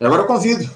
Agora eu convido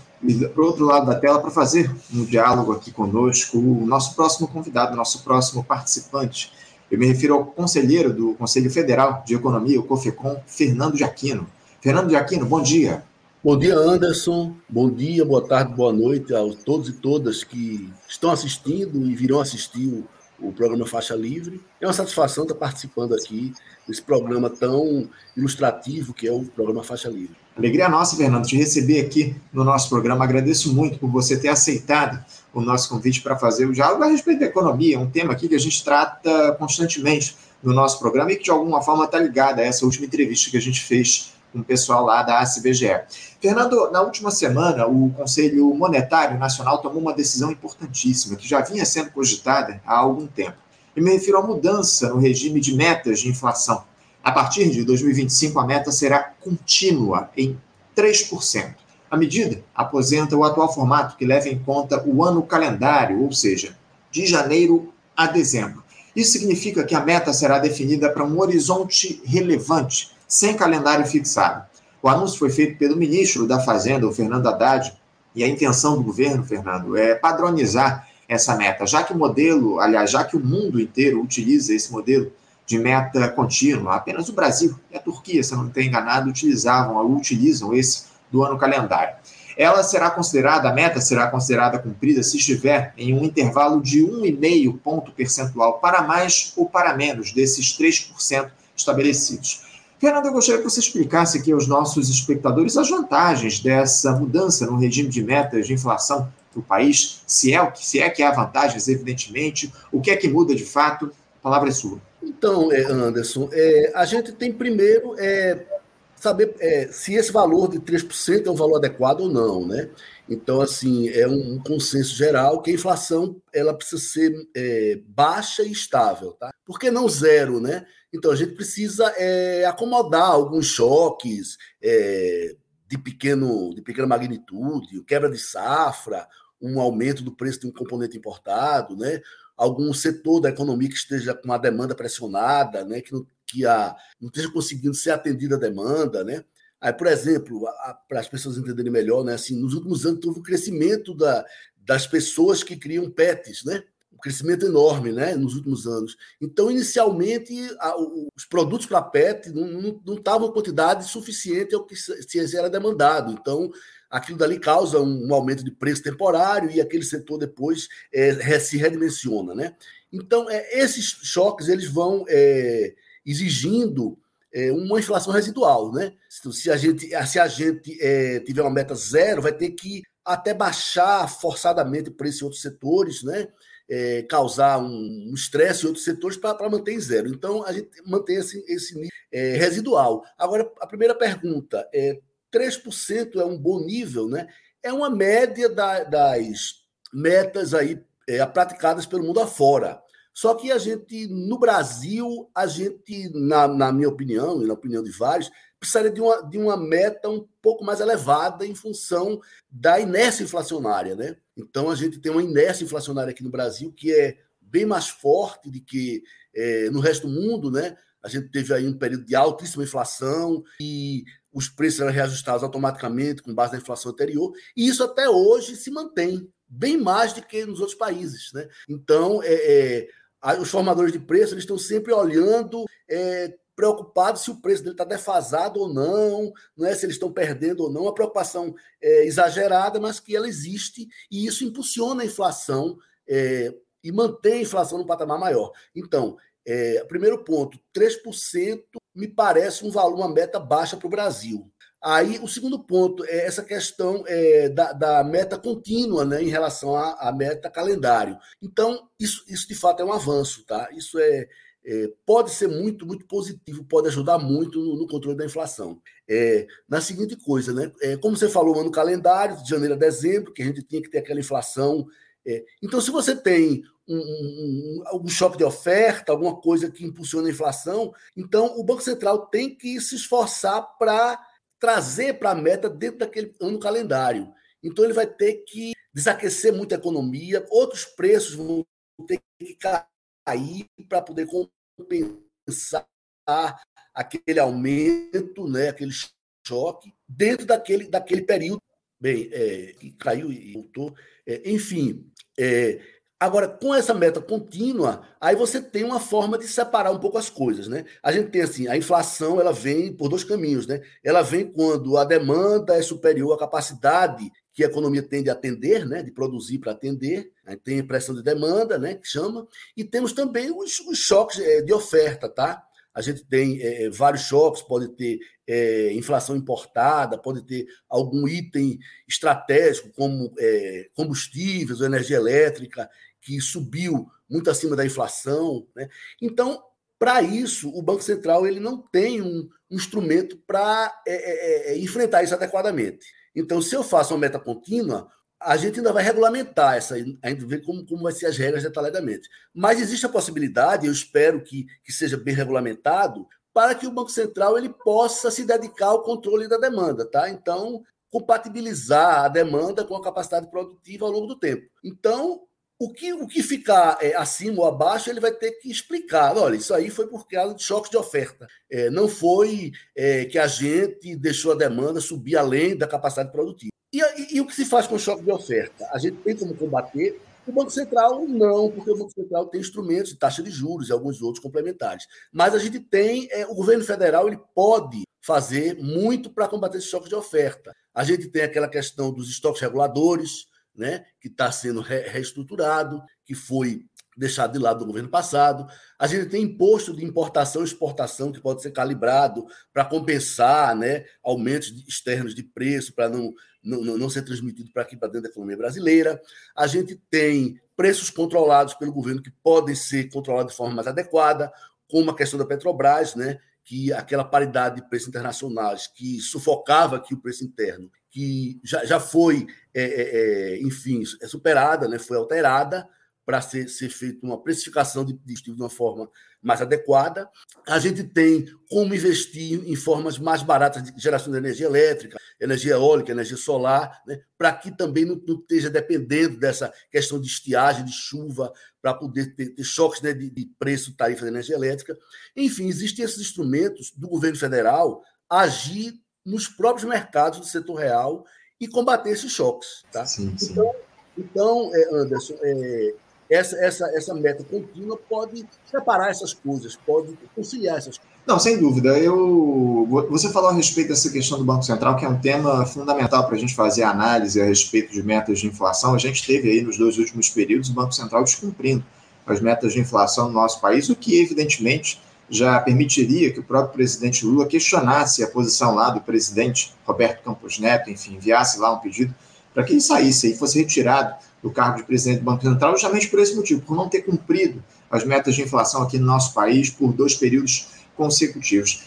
para o outro lado da tela para fazer um diálogo aqui conosco o nosso próximo convidado, nosso próximo participante. Eu me refiro ao conselheiro do Conselho Federal de Economia, o COFECOM, Fernando Jaquino. Fernando Jaquino, bom dia. Bom dia, Anderson. Bom dia, boa tarde, boa noite a todos e todas que estão assistindo e virão assistir o, o programa Faixa Livre. É uma satisfação estar participando aqui desse programa tão ilustrativo que é o programa Faixa Livre. Alegria nossa, Fernando, te receber aqui no nosso programa. Agradeço muito por você ter aceitado o nosso convite para fazer o diálogo a respeito da economia, um tema aqui que a gente trata constantemente no nosso programa e que de alguma forma está ligado a essa última entrevista que a gente fez com o pessoal lá da ACBGE. Fernando, na última semana, o Conselho Monetário Nacional tomou uma decisão importantíssima, que já vinha sendo cogitada há algum tempo. E me refiro à mudança no regime de metas de inflação. A partir de 2025, a meta será contínua em 3%. A medida aposenta o atual formato, que leva em conta o ano calendário, ou seja, de janeiro a dezembro. Isso significa que a meta será definida para um horizonte relevante, sem calendário fixado. O anúncio foi feito pelo ministro da Fazenda, o Fernando Haddad, e a intenção do governo, Fernando, é padronizar essa meta, já que o modelo, aliás, já que o mundo inteiro utiliza esse modelo de meta contínua, apenas o Brasil e a Turquia, se não estou enganado, utilizavam ou utilizam esse do ano calendário. Ela será considerada, a meta será considerada cumprida se estiver em um intervalo de 1,5 ponto percentual para mais ou para menos desses 3% estabelecidos. Fernando, eu gostaria que você explicasse aqui aos nossos espectadores as vantagens dessa mudança no regime de metas de inflação para o país, se é, se é que há vantagens, evidentemente, o que é que muda de fato. A palavra é sua. Então, é, Anderson, é, a gente tem primeiro é, saber é, se esse valor de 3% é um valor adequado ou não, né? Então, assim, é um consenso geral que a inflação ela precisa ser é, baixa e estável, tá? Por que não zero, né? Então, a gente precisa é, acomodar alguns choques é, de, pequeno, de pequena magnitude, quebra de safra, um aumento do preço de um componente importado, né? Algum setor da economia que esteja com a demanda pressionada, né? que, não, que a, não esteja conseguindo ser atendida a demanda. Né? Aí, por exemplo, para as pessoas entenderem melhor, né? assim, nos últimos anos houve um crescimento da, das pessoas que criam pets, né? um crescimento enorme né, nos últimos anos. Então, inicialmente, a, os produtos para PET não estavam em quantidade suficiente ao que se era demandado. Então, aquilo dali causa um, um, aumento de preço temporário e aquele setor depois é, se redimensiona. Né? Então, é, esses choques eles vão é, exigindo é, uma inflação residual. Né? Se a gente, se a gente é, tiver uma meta zero, vai ter que até baixar forçadamente o preço em outros setores, né? é, causar um estresse em outros setores para manter em zero. Então, a gente mantém esse, esse nível é, residual. Agora, a primeira pergunta é: 3% é um bom nível, né? É uma média da, das metas aí é, praticadas pelo mundo afora. Só que a gente, no Brasil, a gente, na, na minha opinião, e na opinião de vários, precisaria de uma, de uma meta um pouco mais elevada em função da inércia inflacionária, né? Então a gente tem uma inércia inflacionária aqui no Brasil que é bem mais forte do que é, no resto do mundo, né? A gente teve aí um período de altíssima inflação e os preços eram reajustados automaticamente com base na inflação anterior, e isso até hoje se mantém bem mais do que nos outros países, né? Então, é, é, os formadores de preço eles estão sempre olhando é, preocupados se o preço dele está defasado ou não, não é se eles estão perdendo ou não, uma preocupação é, exagerada, mas que ela existe e isso impulsiona a inflação é, e mantém a inflação no patamar maior. Então, é, primeiro ponto, 3% me parece um valor, uma meta baixa para o Brasil. Aí, o segundo ponto é essa questão é, da, da, meta contínua né, em relação à, à meta calendário. Então, isso, isso de fato é um avanço, tá? Isso é, é, pode ser muito, muito positivo, pode ajudar muito no, no controle da inflação. É, na seguinte coisa, né? É, como você falou, ano calendário, de janeiro a dezembro, que a gente tinha que ter aquela inflação. É, então, se você tem um, um, algum choque de oferta, alguma coisa que impulsiona a inflação, então o Banco Central tem que se esforçar para trazer para a meta dentro daquele ano calendário. Então, ele vai ter que desaquecer muito a economia, outros preços vão ter que cair para poder compensar aquele aumento, né, aquele choque, dentro daquele, daquele período Bem, é, caiu e voltou. É, enfim, é, Agora, com essa meta contínua, aí você tem uma forma de separar um pouco as coisas, né? A gente tem assim, a inflação, ela vem por dois caminhos, né? Ela vem quando a demanda é superior à capacidade que a economia tem de atender, né? De produzir para atender. Aí tem pressão de demanda, né? Que chama. E temos também os, os choques é, de oferta, tá? A gente tem é, vários choques, pode ter é, inflação importada, pode ter algum item estratégico, como é, combustíveis ou energia elétrica, que subiu muito acima da inflação. Né? Então, para isso, o Banco Central ele não tem um, um instrumento para enfrentar isso adequadamente. Então, se eu faço uma meta contínua, a gente ainda vai regulamentar essa, ainda ver como, como vai ser as regras detalhadamente. Mas existe a possibilidade, eu espero que, que seja bem regulamentado, para que o Banco Central ele possa se dedicar ao controle da demanda, tá? Então, compatibilizar a demanda com a capacidade produtiva ao longo do tempo. Então, o que, o que ficar é, acima ou abaixo, ele vai ter que explicar. Olha, isso aí foi por causa de choques de oferta. É, não foi é, que a gente deixou a demanda subir além da capacidade produtiva. E, e, e, o que se faz com o choque de oferta? A gente tem como combater? O Banco Central não, porque o Banco Central tem instrumentos de taxa de juros e alguns outros complementares. Mas a gente tem, é, o governo federal ele pode fazer muito para combater esse choque de oferta. A gente tem aquela questão dos estoques reguladores, né, que está sendo re reestruturado, que foi deixado de lado do governo passado. A gente tem imposto de importação e exportação que pode ser calibrado para compensar né, aumentos externos de preço, para não, não, não ser transmitido para aqui, para dentro da economia brasileira. A gente tem preços controlados pelo governo que podem ser controlados de forma mais adequada, como a questão da Petrobras, né, que aquela paridade de preços internacionais que sufocava aqui o preço interno, que já, já foi, é, é, é enfim, é superada, né, foi alterada para ser, ser feita uma precificação de, de de uma forma mais adequada. A gente tem como investir em formas mais baratas de geração de energia elétrica, energia eólica, energia solar, né, para que também não, não, esteja dependendo dessa questão de estiagem, de chuva, para poder ter, ter choques né, de, de preço, tarifa de energia elétrica. Enfim, existem esses instrumentos do governo federal agir nos próprios mercados do setor real e combater esses choques. Tá? Sim, sim. Então, então é, Anderson, é, essa, essa, essa meta contínua pode separar essas coisas, pode conciliar essas coisas. Não, sem dúvida. Eu, você falou a respeito dessa questão do Banco Central, que é um tema fundamental para a gente fazer análise a respeito de metas de inflação. A gente teve aí nos dois últimos períodos o Banco Central descumprindo as metas de inflação no nosso país, o que evidentemente já permitiria que o próprio presidente Lula questionasse a posição lá do presidente Roberto Campos Neto, enfim, enviasse lá um pedido para que ele saísse e fosse retirado do cargo de presidente do Banco Central, justamente por esse motivo, por não ter cumprido as metas de inflação aqui no nosso país por dois períodos consecutivos.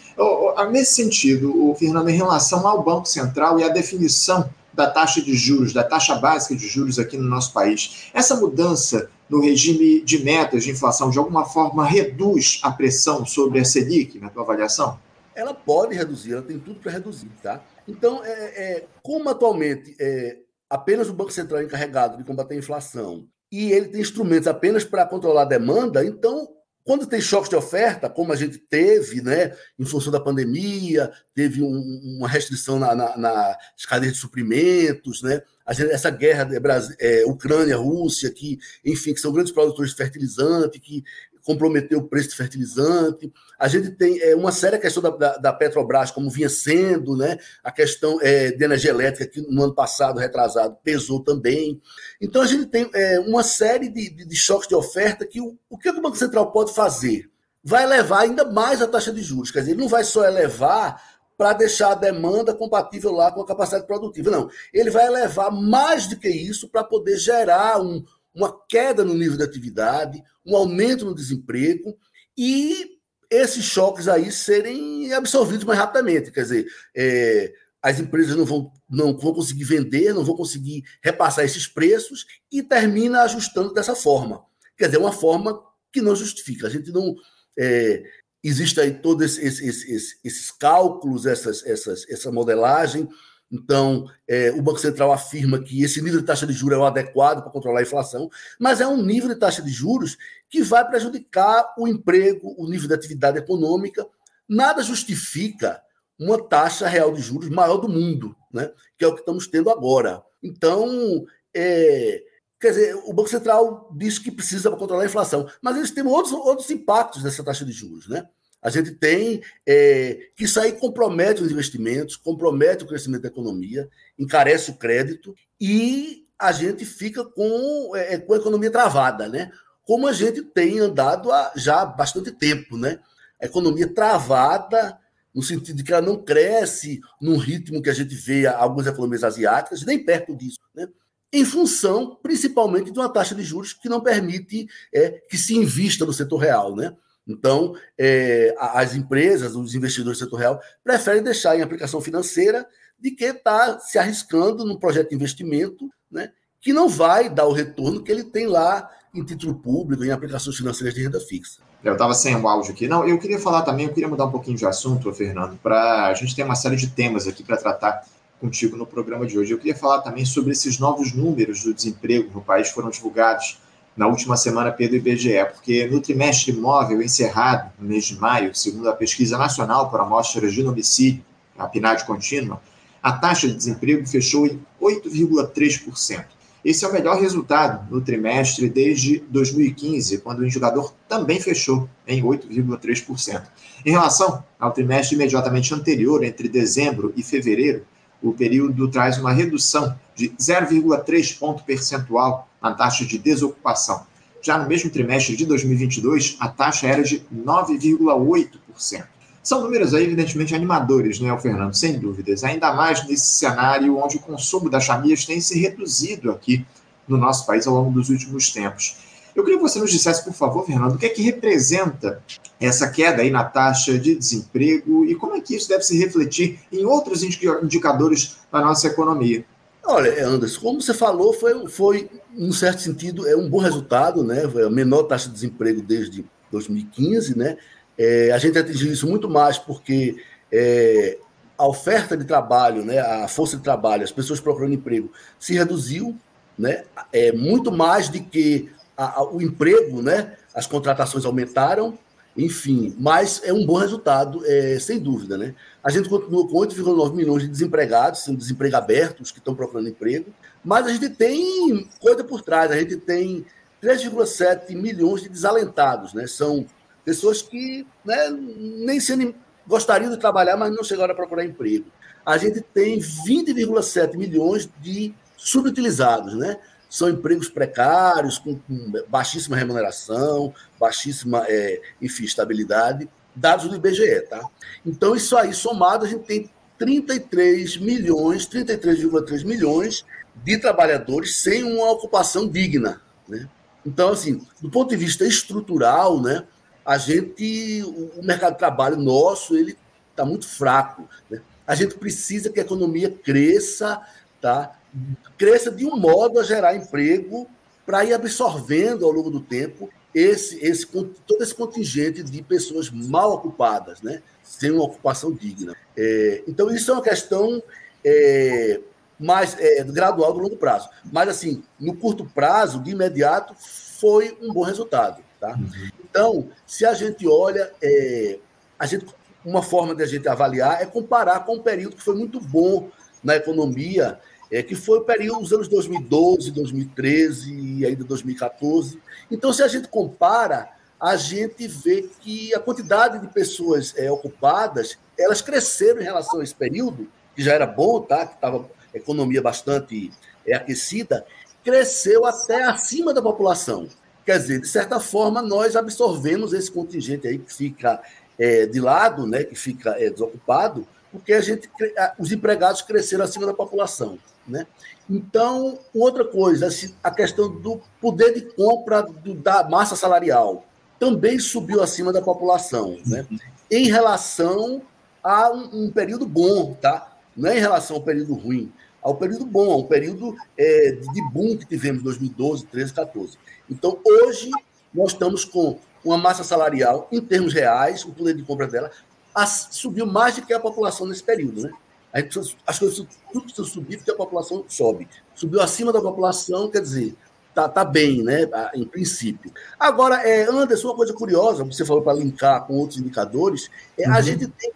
Nesse sentido, o Fernando, em relação ao Banco Central e a definição da taxa de juros, da taxa básica de juros aqui no nosso país, essa mudança no regime de metas de inflação, de alguma forma, reduz a pressão sobre a Selic, na tua avaliação? Ela pode reduzir, ela tem tudo para reduzir, tá? Então, é, é, como atualmente é, apenas o Banco Central é encarregado de combater a inflação e ele tem instrumentos apenas para controlar a demanda, então, quando tem choques de oferta, como a gente teve, né, em função da pandemia, teve um, uma restrição na, na, de suprimentos, né, gente, essa guerra é, Ucrânia-Rússia, que, enfim, que são grandes produtores de fertilizante, que comprometeu o preço de fertilizante. A gente tem é, uma séria questão da, da, da, Petrobras, como vinha sendo, né? a questão é, de energia elétrica, que no ano passado, retrasado, pesou também. Então, a gente tem é, uma série de, de, de, choques de oferta que o, o que o Banco Central pode fazer? Vai elevar ainda mais a taxa de juros. Quer dizer, ele não vai só elevar para deixar a demanda compatível lá com a capacidade produtiva. Não. Ele vai elevar mais do que isso para poder gerar um, uma queda no nível de atividade, um aumento no desemprego e esses choques aí serem absorvidos mais rapidamente. Quer dizer, é, as empresas não vão, não vão conseguir vender, não vão conseguir repassar esses preços e termina ajustando dessa forma. Quer dizer, uma forma que não justifica. A gente não. É, existe aí todos esses, esses, esses cálculos, essas, essas, essa modelagem então, é, o Banco Central afirma que esse nível de taxa de juros é o adequado para controlar a inflação, mas é um nível de taxa de juros que vai prejudicar o emprego, o nível de atividade econômica. Nada justifica uma taxa real de juros maior do mundo, né? que é o que estamos tendo agora. Então, é, quer dizer, o Banco Central diz que precisa controlar a inflação, mas eles têm outros, outros impactos dessa taxa de juros. Né? A gente tem é, que aí compromete os investimentos, compromete o crescimento da economia, encarece o crédito e a gente fica com, é, com a economia travada, né? Como a gente tem andado há já bastante tempo, né? A economia travada, no sentido de que ela não cresce num ritmo que a gente vê algumas economias asiáticas, nem perto disso, né? em função, principalmente, de uma taxa de juros que não permite é, que se invista no setor real. Né? Então, é, as empresas, os investidores do setor real, preferem deixar em aplicação financeira de que está se arriscando num projeto de investimento né, que não vai dar o retorno que ele tem lá em título público, em aplicações financeiras de renda fixa. Eu estava sem o áudio aqui. Não, eu queria falar também, eu queria mudar um pouquinho de assunto, Fernando, para a gente ter uma série de temas aqui para tratar contigo no programa de hoje. Eu queria falar também sobre esses novos números do desemprego no país que foram divulgados na última semana pelo IBGE, porque no trimestre imóvel encerrado, no mês de maio, segundo a Pesquisa Nacional por Amostras de Domicílio, a PNAD contínua, a taxa de desemprego fechou em 8,3%. Esse é o melhor resultado no trimestre desde 2015, quando o indicador também fechou em 8,3%. Em relação ao trimestre imediatamente anterior, entre dezembro e fevereiro, o período traz uma redução de 0,3 ponto percentual na taxa de desocupação. Já no mesmo trimestre de 2022, a taxa era de 9,8%. São números aí, evidentemente, animadores, né, Fernando? Sem dúvidas. Ainda mais nesse cenário onde o consumo das famílias tem se reduzido aqui no nosso país ao longo dos últimos tempos. Eu queria que você nos dissesse, por favor, Fernando, o que é que representa essa queda aí na taxa de desemprego e como é que isso deve se refletir em outros indicadores da nossa economia? Olha, Anderson, como você falou, foi, foi em certo sentido, é um bom resultado, né? Foi a menor taxa de desemprego desde 2015, né? É, a gente atingiu isso muito mais porque é, a oferta de trabalho, né, a força de trabalho, as pessoas procurando emprego se reduziu, né, é muito mais do que a, a, o emprego, né, as contratações aumentaram, enfim, mas é um bom resultado, é, sem dúvida, né? A gente continua com 8,9 milhões de desempregados, sendo desemprego abertos que estão procurando emprego, mas a gente tem coisa por trás, a gente tem 3,7 milhões de desalentados, né? São Pessoas que né, nem se gostariam de trabalhar, mas não chegaram a procurar emprego. A gente tem 20,7 milhões de subutilizados, né? São empregos precários, com, com baixíssima remuneração, baixíssima, é, enfim, estabilidade, dados do IBGE, tá? Então, isso aí, somado, a gente tem 33 milhões, 33,3 milhões de trabalhadores sem uma ocupação digna, né? Então, assim, do ponto de vista estrutural, né, a gente, o mercado de trabalho nosso, ele está muito fraco. Né? A gente precisa que a economia cresça, tá? Cresça de um modo a gerar emprego para ir absorvendo ao longo do tempo esse, esse, todo esse contingente de pessoas mal ocupadas, né? sem uma ocupação digna. É, então, isso é uma questão é, mais é, gradual do longo prazo. Mas, assim, no curto prazo, de imediato, foi um bom resultado. Tá? Uhum. Então, se a gente olha, é, a gente, uma forma de a gente avaliar é comparar com um período que foi muito bom na economia, é, que foi o período dos anos 2012, 2013 e ainda 2014. Então, se a gente compara, a gente vê que a quantidade de pessoas é, ocupadas, elas cresceram em relação a esse período, que já era bom, tá? que estava economia bastante é, aquecida, cresceu até acima da população. Quer dizer, de certa forma, nós absorvemos esse contingente aí que fica é, de lado, né, que fica é, desocupado, porque a gente, os empregados cresceram acima da população. Né? Então, outra coisa, assim, a questão do poder de compra do, da massa salarial também subiu acima da população, né? em relação a um, um período bom, tá? não é em relação ao período ruim, ao período bom, ao período é, de boom que tivemos em 2012, 13, 14. Então, hoje, nós estamos com uma massa salarial, em termos reais, o poder de compra dela subiu mais do que a população nesse período. Né? Gente, as coisas tudo precisa subir porque a população sobe. Subiu acima da população, quer dizer, tá, tá bem, né? Em princípio. Agora, é, Anderson, uma coisa curiosa, você falou para linkar com outros indicadores, é, uhum. a gente tem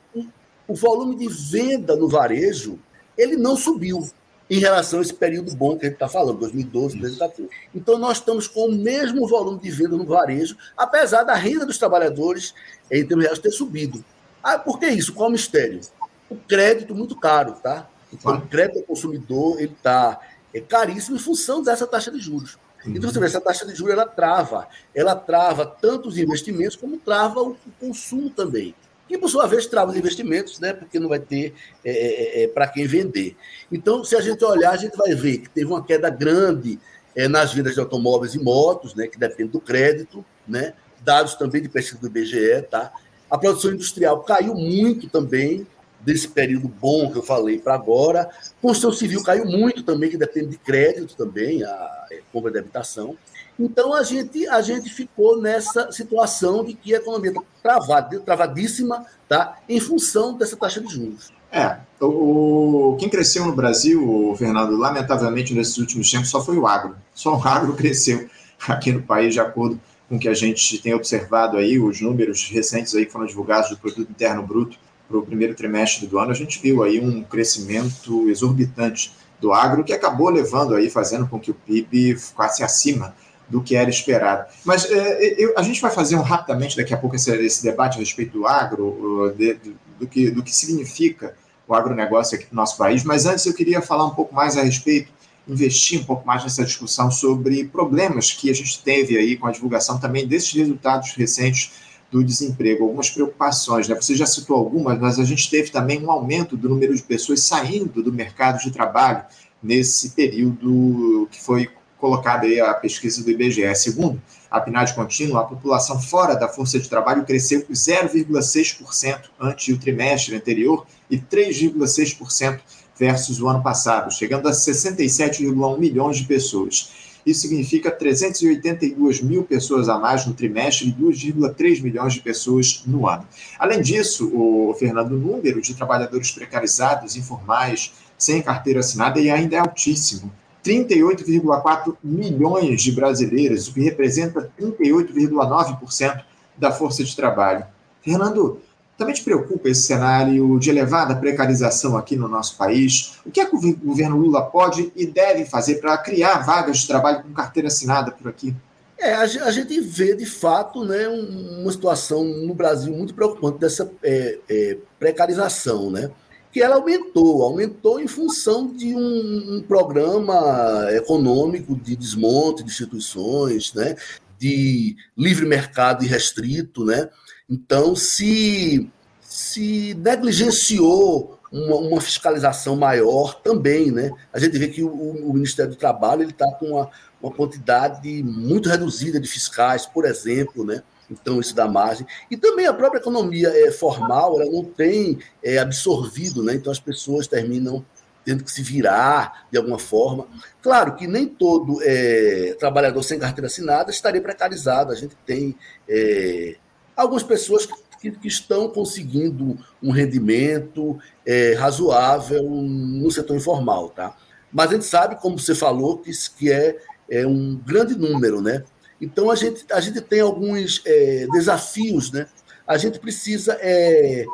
o volume de venda no varejo ele não subiu em relação a esse período bom que a gente está falando, 2012, 2014. Então, nós estamos com o mesmo volume de venda no varejo, apesar da renda dos trabalhadores, em termos reais, ter subido. Ah, por que isso? Qual o mistério? O crédito muito caro, tá? Então, o crédito ao consumidor ele está é caríssimo em função dessa taxa de juros. Então, você vê, essa taxa de juros ela trava. Ela trava tanto os investimentos como trava o consumo também que por sua vez trava os investimentos, né, porque não vai ter é, é, é para quem vender. Então, se a gente olhar, a gente vai ver que teve uma queda grande é, nas vendas de automóveis e motos, né, que depende do crédito, né, dados também de pesquisa do IBGE, tá? A produção industrial caiu muito também desse período bom que eu falei para agora. Construção civil caiu muito também, que depende de crédito também, a é, compra de habitação. Então a gente, a gente ficou nessa situação de que a economia está travada, travadíssima, tá? em função dessa taxa de juros. É, o, quem cresceu no Brasil, Fernando, lamentavelmente nesses últimos tempos só foi o agro. Só o agro cresceu aqui no país, de acordo com o que a gente tem observado aí, os números recentes aí que foram divulgados do Produto Interno Bruto para o primeiro trimestre do ano, a gente viu aí um crescimento exorbitante do agro, que acabou levando aí, fazendo com que o PIB ficasse acima do que era esperado. Mas é, eu, a gente vai fazer um rapidamente daqui a pouco esse, esse debate a respeito do agro, de, do, do, que, do que significa o agronegócio aqui no nosso país, mas antes eu queria falar um pouco mais a respeito, investir um pouco mais nessa discussão sobre problemas que a gente teve aí com a divulgação também desses resultados recentes do desemprego, algumas preocupações, né? Você já citou algumas, mas a gente teve também um aumento do número de pessoas saindo do mercado de trabalho nesse período que foi colocada aí a pesquisa do IBGE. Segundo a PNAD contínua, a população fora da força de trabalho cresceu 0,6% ante o trimestre anterior e 3,6% versus o ano passado, chegando a 67,1 milhões de pessoas. Isso significa 382 mil pessoas a mais no trimestre e 2,3 milhões de pessoas no ano. Além disso, o Fernando, o número de trabalhadores precarizados, informais, sem carteira assinada, ainda é altíssimo. 38,4 milhões de brasileiros, o que representa 38,9% da força de trabalho. Fernando, também te preocupa esse cenário de elevada precarização aqui no nosso país? O que, é que o governo Lula pode e deve fazer para criar vagas de trabalho com carteira assinada por aqui? É, a, gente vê de fato né, uma situação no Brasil muito preocupante dessa é, é, precarização, né? que ela aumentou, aumentou em função de um, um, programa econômico de desmonte de instituições, né, de livre mercado irrestrito, né? Então se se negligenciou uma, uma fiscalização maior também, né? A gente vê que o, o Ministério do Trabalho ele está com uma, uma quantidade muito reduzida de fiscais, por exemplo, né? então isso dá margem. E também a própria economia é, formal, ela não tem é, absorvido, né? então as pessoas terminam tendo que se virar de alguma forma. Claro que nem todo é, trabalhador sem carteira assinada estaria precarizado, a gente tem é, algumas pessoas que, que, estão conseguindo um rendimento é, razoável no setor informal, tá? Mas a gente sabe, como você falou, que, que é, é um grande número, né? Então, a gente, a gente tem alguns é, desafios, né? A gente precisa é,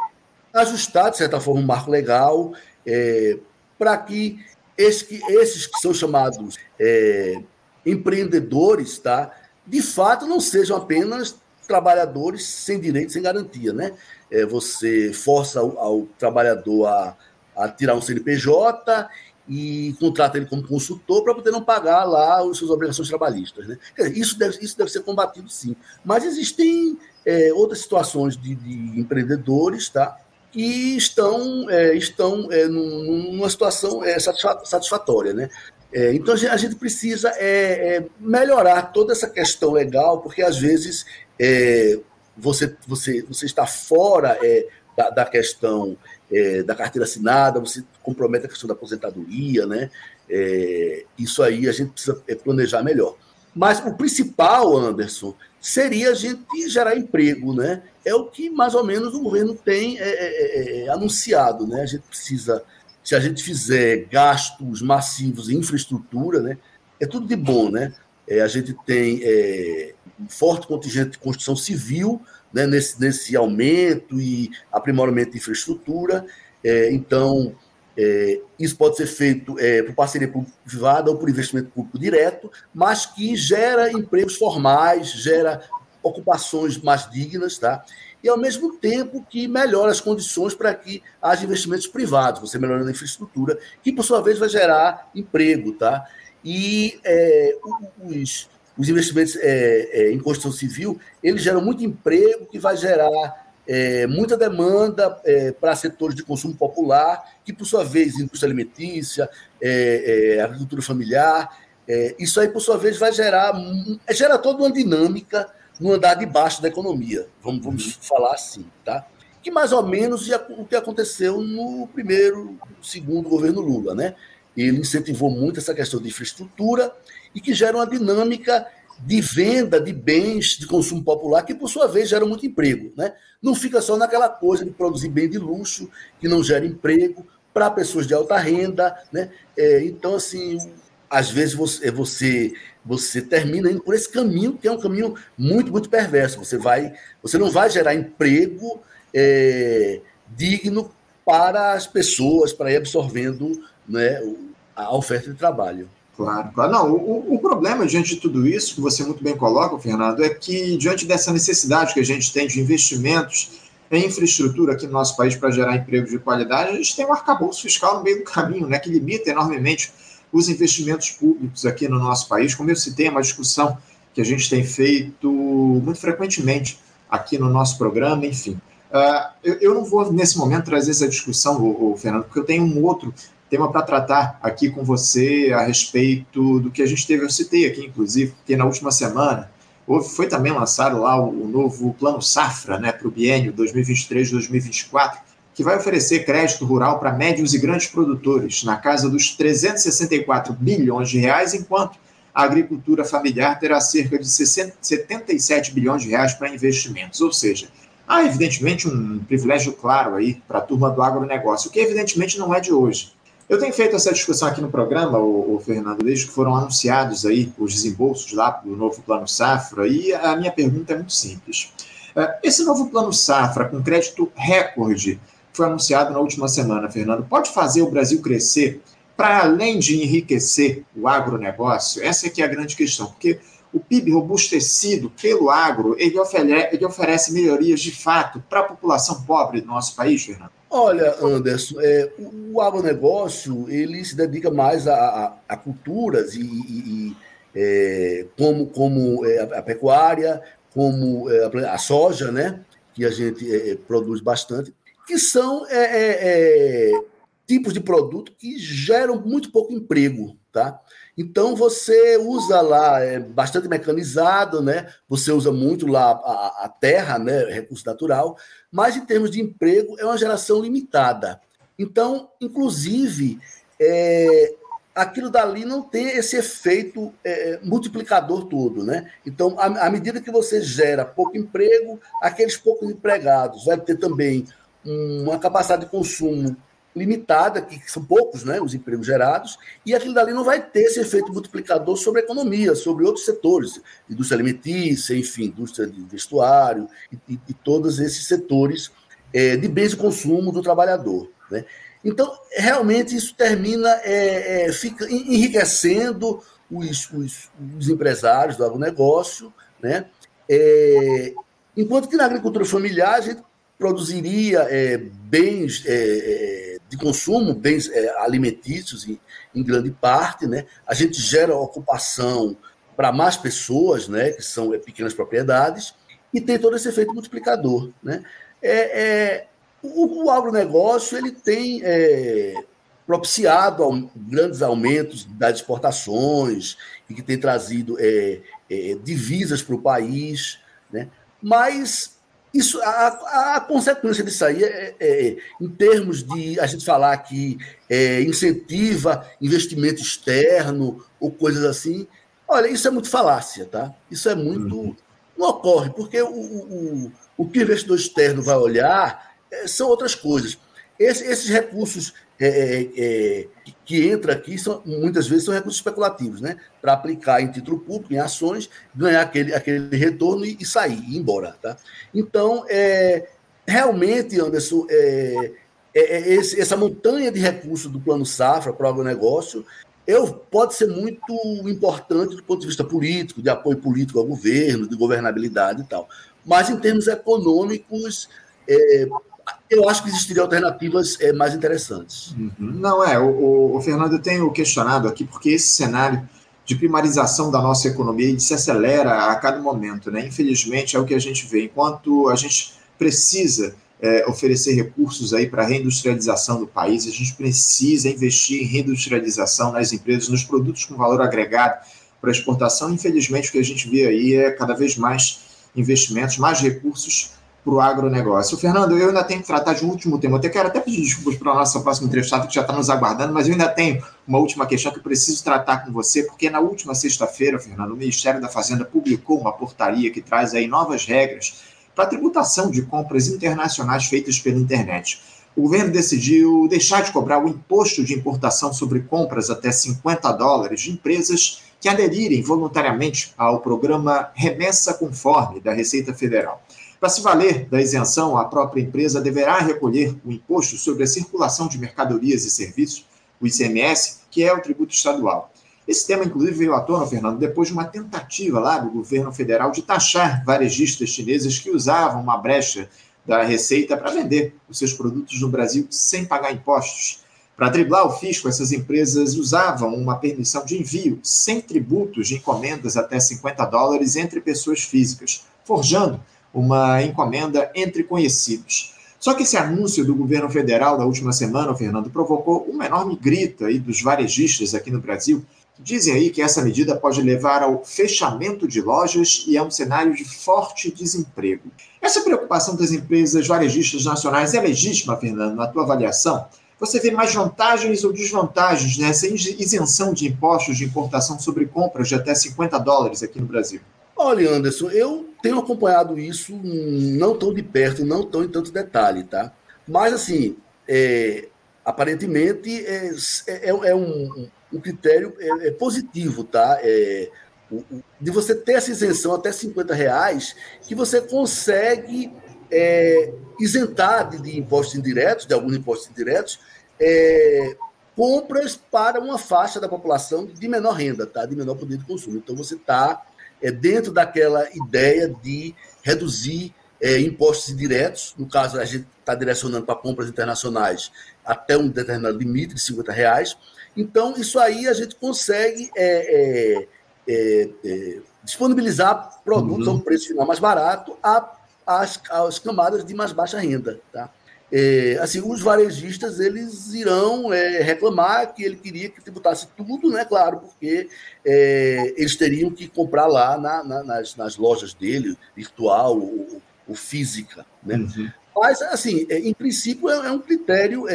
ajustar, de certa forma, o um marco legal é, para que, esse, que esses que são chamados é, empreendedores, tá? de fato, não sejam apenas trabalhadores sem direito, sem garantia. Né? É, você força ao, ao trabalhador a, a tirar um CNPJ e contrata ele como consultor para poder não pagar lá as suas obrigações trabalhistas. Né? Isso, deve, isso deve ser combatido, sim. Mas existem é, outras situações de, de, empreendedores tá? que estão, é, estão é, numa situação é, satisfatória. Né? É, então, a gente precisa é, é, melhorar toda essa questão legal, porque às vezes você, você, você está fora da, da questão é, da carteira assinada, você compromete a questão da aposentadoria, né? É, isso aí a gente precisa é, planejar melhor. Mas o principal, Anderson, seria a gente gerar emprego, né? É o que mais ou menos o governo tem é, é, é, anunciado, né? A gente precisa, se a gente fizer gastos massivos em infraestrutura, né? É tudo de bom, né? a gente tem um forte contingente de construção civil, né, nesse, nesse aumento e aprimoramento de infraestrutura. É, então, é, isso pode ser feito é, por parceria público-privada ou por investimento público direto, mas que gera empregos formais, gera ocupações mais dignas, tá? E ao mesmo tempo que melhora as condições para que haja investimentos privados, você melhorando a infraestrutura, que por sua vez vai gerar emprego, tá? E é, os, os investimentos é, é, em construção civil, eles geram muito emprego que vai gerar é, muita demanda é, para setores de consumo popular, que, por sua vez, indústria alimentícia, é, é agricultura familiar, é, isso aí, por sua vez, vai gerar, gera toda uma dinâmica no andar de baixo da economia, vamos, vamos uhum. falar assim, tá? Que mais ou menos o que aconteceu no primeiro, segundo governo Lula, né? Ele incentivou muito essa questão de infraestrutura e que gera uma dinâmica de venda de bens de consumo popular, que por sua vez geram muito emprego. Né? Não fica só naquela coisa de produzir bem de luxo, que não gera emprego para pessoas de alta renda. Né? É, então, assim, às vezes você, é, você, você termina indo por esse caminho, que é um caminho muito, muito perverso. Você, vai, você não vai gerar emprego é, digno para as pessoas, para ir absorvendo né, a oferta de trabalho. Claro, claro. Não, o, o, problema diante de tudo isso, que você muito bem coloca, Fernando, é que diante dessa necessidade que a gente tem de investimentos em infraestrutura aqui no nosso país para gerar empregos de qualidade, a gente tem um arcabouço fiscal no meio do caminho, né, que limita enormemente os investimentos públicos aqui no nosso país. Como eu citei, é uma discussão que a gente tem feito muito frequentemente aqui no nosso programa, enfim. Uh, eu, eu, não vou, nesse momento, trazer essa discussão, o, o Fernando, porque eu tenho um outro tema para tratar aqui com você a respeito do que a gente teve, eu citei aqui, inclusive, porque na última semana houve, foi também lançado lá o, o novo Plano Safra né, para o biênio 2023-2024, que vai oferecer crédito rural para médios e grandes produtores, na casa dos 364 bilhões de reais, enquanto a agricultura familiar terá cerca de 60, 77 bilhões de reais para investimentos. Ou seja, há evidentemente um privilégio claro aí para a turma do agronegócio, que evidentemente não é de hoje. Eu tenho feito essa discussão aqui no programa, o, o, Fernando, desde que foram anunciados aí os desembolsos lá do novo Plano Safra, e a minha pergunta é muito simples. É, esse novo Plano Safra, com crédito recorde, foi anunciado na última semana, Fernando, pode fazer o Brasil crescer para além de enriquecer o agronegócio? Essa é que é a grande questão, porque o PIB robustecido pelo agro, ele, ele oferece melhorias de fato para a população pobre do nosso país, Fernando? Olha, Anderson, é, o agronegócio ele se dedica mais a, a, a culturas e, e, e é, como, como é, a pecuária, como é, a soja, né, que a gente é, produz bastante, que são é, tipos de produto que geram muito pouco emprego, tá? Então você usa lá é bastante mecanizado, né? Você usa muito lá a, a, terra, né? Recurso natural, mas em termos de emprego é uma geração limitada. Então, inclusive, é, aquilo dali não tem esse efeito é, multiplicador todo, né? Então, à, à medida que você gera pouco emprego, aqueles poucos empregados vai ter também uma capacidade de consumo limitada, que são poucos né, os empregos gerados, e aquilo dali não vai ter esse efeito multiplicador sobre a economia, sobre outros setores, indústria alimentícia, enfim, indústria de vestuário, e, e todos esses setores é, de bens de consumo do trabalhador. Né? Então, realmente, isso termina é, é, fica enriquecendo os, os, os, empresários do agronegócio, né? É, enquanto que na agricultura familiar a gente produziria é, bens é, é, de consumo, bens é, alimentícios em, em, grande parte, né? A gente gera ocupação para mais pessoas, né? Que são é, pequenas propriedades e tem todo esse efeito multiplicador, né? É, é o, o agronegócio ele tem propiciado grandes aumentos das exportações e que tem trazido divisas para o país, né? Mas isso, a, a consequência disso aí, é, é, é, em termos de a gente falar que é, incentiva investimento externo ou coisas assim, olha, isso é muito falácia, tá? Isso é muito. Uhum. Não ocorre, porque o, o, o que o investidor externo vai olhar é, são outras coisas. Esse, esses recursos é, é, é que entra aqui são, muitas vezes são recursos especulativos, né? Para aplicar em título público, em ações, ganhar aquele, aquele retorno e, e sair, ir embora. Tá? Então, é, realmente, Anderson, é, é, é esse, essa montanha de recursos do Plano Safra para o agronegócio eu, pode ser muito importante do ponto de vista político, de apoio político ao governo, de governabilidade e tal. Mas, em termos econômicos, é, eu acho que existiriam alternativas é, mais interessantes. Uhum. Não, é. O, o, Fernando, eu tenho questionado aqui, porque esse cenário de primarização da nossa economia se acelera a cada momento. Né? Infelizmente, é o que a gente vê. Enquanto a gente precisa é, oferecer recursos aí para a reindustrialização do país, a gente precisa investir em reindustrialização nas empresas, nos produtos com valor agregado para exportação. Infelizmente, o que a gente vê aí é cada vez mais investimentos, mais recursos para o agronegócio. Fernando, eu ainda tenho que tratar de um último tema. Eu quero até pedir desculpas para a nossa próxima entrevistada, que já está nos aguardando, mas eu ainda tenho uma última questão que preciso tratar com você, porque na última sexta-feira, Fernando, o Ministério da Fazenda publicou uma portaria que traz aí novas regras para a tributação de compras internacionais feitas pela internet. O governo decidiu deixar de cobrar o imposto de importação sobre compras até 50 dólares de empresas que aderirem voluntariamente ao programa Remessa Conforme da Receita Federal. Para se valer da isenção, a própria empresa deverá recolher o imposto sobre a circulação de mercadorias e serviços, o ICMS, que é o tributo estadual. Esse tema, inclusive, veio à tona, Fernando, depois de uma tentativa lá do governo federal de taxar varejistas chineses que usavam uma brecha da Receita para vender os seus produtos no Brasil sem pagar impostos. Para driblar o fisco, essas empresas usavam uma permissão de envio sem tributos de encomendas até 50 dólares entre pessoas físicas, forjando uma encomenda entre conhecidos. Só que esse anúncio do governo federal da última semana, Fernando, provocou uma enorme grita aí dos varejistas aqui no Brasil, Dizem aí que essa medida pode levar ao fechamento de lojas e a um cenário de forte desemprego. Essa preocupação das empresas varejistas nacionais é legítima, Fernando, na tua avaliação? Você vê mais vantagens ou desvantagens nessa isenção de impostos de importação sobre compras de até 50 dólares aqui no Brasil? Olha, Anderson, eu tenho acompanhado isso não tão de perto, não tão em tanto detalhe, tá? Mas, assim, é, aparentemente é, é, é um, um critério é, é positivo, tá? É, de você ter essa isenção até 50 reais, que você consegue é, isentar de, de, impostos indiretos, de alguns impostos indiretos, é, compras para uma faixa da população de menor renda, tá? de menor poder de consumo. Então, você está é, dentro daquela ideia de reduzir é, impostos indiretos, no caso, a gente está direcionando para compras internacionais até um determinado limite de 50 reais, então, isso aí a gente consegue é, é, é, é disponibilizar produtos uhum. a um preço final mais barato às camadas de mais baixa renda. Tá? É, assim, os varejistas eles irão é, reclamar que ele queria que tributasse tudo, né? Claro, porque é, eles teriam que comprar lá na, na, nas, nas, lojas dele, virtual ou, ou física, né? Uhum. Mas, assim, em princípio, é, um critério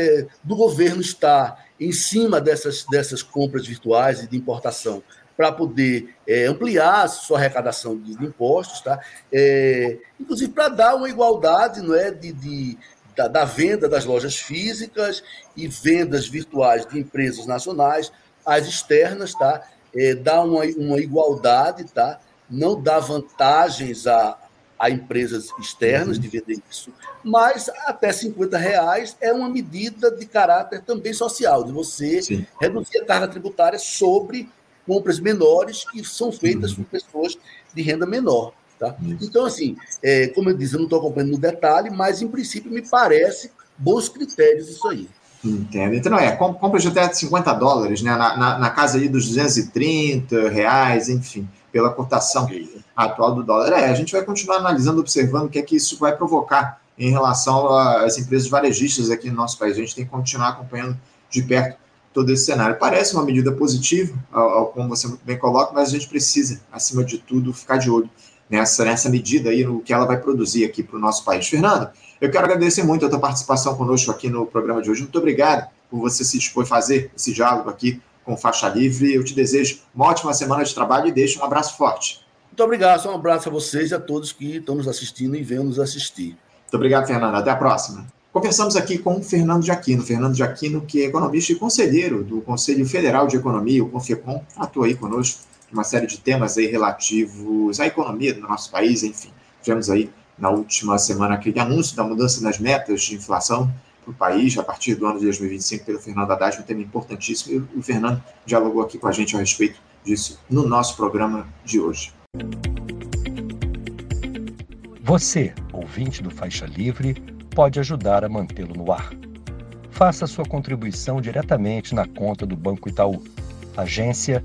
do governo estar em cima dessas, dessas compras virtuais e de importação para poder é, ampliar a sua arrecadação de, de impostos, tá? É, inclusive para dar uma igualdade não é, de, de da, da, venda das lojas físicas e vendas virtuais de empresas nacionais às externas, tá? É, dá uma, uma igualdade, tá? não dá vantagens a, a empresas externas uhum. de vender isso, mas até 50 reais é uma medida de caráter também social, de você Sim. reduzir a carga tributária sobre compras menores que são feitas uhum. por pessoas de renda menor. Tá? Então, assim, é, como eu disse, eu não estou acompanhando no detalhe, mas em princípio me parece bons critérios isso aí. Entendo. Então, é, compras de até 50 dólares, né? Na, na, na, casa aí dos 230 reais, enfim, pela cotação atual do dólar. É, a gente vai continuar analisando, observando o que é que isso vai provocar em relação às empresas varejistas aqui no nosso país. A gente tem que continuar acompanhando de perto todo esse cenário. Parece uma medida positiva, ao, ao, como você muito bem coloca, mas a gente precisa, acima de tudo, ficar de olho nessa, nessa medida aí, no que ela vai produzir aqui para o nosso país. Fernando, eu quero agradecer muito a tua participação conosco aqui no programa de hoje. Muito obrigado por você se dispor a fazer esse diálogo aqui com Faixa Livre. Eu te desejo uma ótima semana de trabalho e deixo um abraço forte. Muito obrigado. Só um abraço a vocês e a todos que estão nos assistindo e venham nos assistir. Muito obrigado, Fernando. Até a próxima. Conversamos aqui com o Fernando Jaquino. Fernando Jaquino, que é economista e conselheiro do Conselho Federal de Economia, o CONFECOM, atua aí conosco uma série de temas aí relativos à economia do nosso país, enfim. Tivemos aí na última semana aquele anúncio da mudança das metas de inflação para o país a partir do ano de 2025 pelo Fernando Haddad, um tema importantíssimo, e o Fernando dialogou aqui com a gente a respeito disso no nosso programa de hoje. Você, ouvinte do Faixa Livre, pode ajudar a mantê-lo no ar. Faça sua contribuição diretamente na conta do Banco Itaú, agência